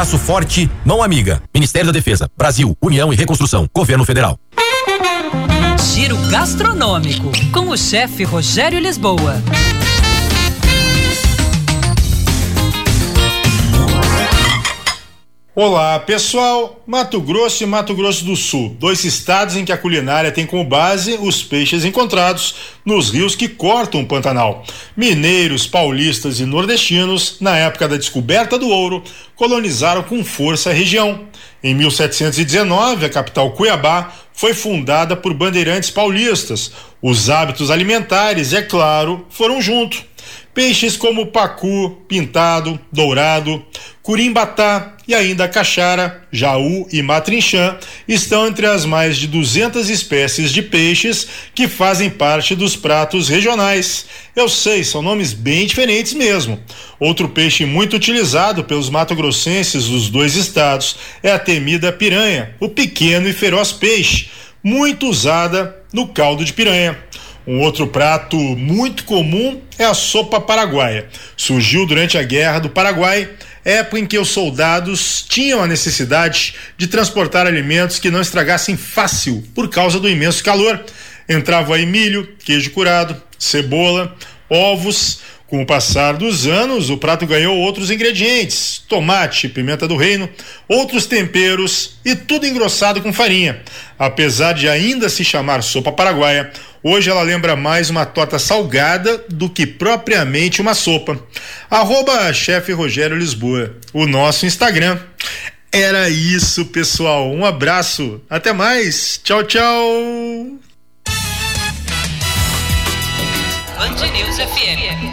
Braço forte, mão amiga. Ministério da Defesa, Brasil, União e Reconstrução, Governo Federal. Giro gastronômico com o chefe Rogério Lisboa. Olá, pessoal! Mato Grosso e Mato Grosso do Sul, dois estados em que a culinária tem como base os peixes encontrados nos rios que cortam o Pantanal. Mineiros, paulistas e nordestinos, na época da descoberta do ouro, colonizaram com força a região. Em 1719, a capital Cuiabá foi fundada por bandeirantes paulistas. Os hábitos alimentares, é claro, foram junto. Peixes como pacu, pintado, dourado, curimbatá e ainda caixara, jaú e matrinchã estão entre as mais de 200 espécies de peixes que fazem parte dos pratos regionais. Eu sei, são nomes bem diferentes mesmo. Outro peixe muito utilizado pelos mato-grossenses dos dois estados é a temida piranha, o pequeno e feroz peixe, muito usada no caldo de piranha. Um outro prato muito comum é a sopa paraguaia. Surgiu durante a Guerra do Paraguai, época em que os soldados tinham a necessidade de transportar alimentos que não estragassem fácil por causa do imenso calor. Entrava aí milho, queijo curado, cebola, ovos, com o passar dos anos, o prato ganhou outros ingredientes: tomate, pimenta do reino, outros temperos e tudo engrossado com farinha. Apesar de ainda se chamar sopa paraguaia, hoje ela lembra mais uma torta salgada do que propriamente uma sopa. Arroba chefe Rogério Lisboa, o nosso Instagram. Era isso, pessoal. Um abraço. Até mais. Tchau, tchau. Band News FM.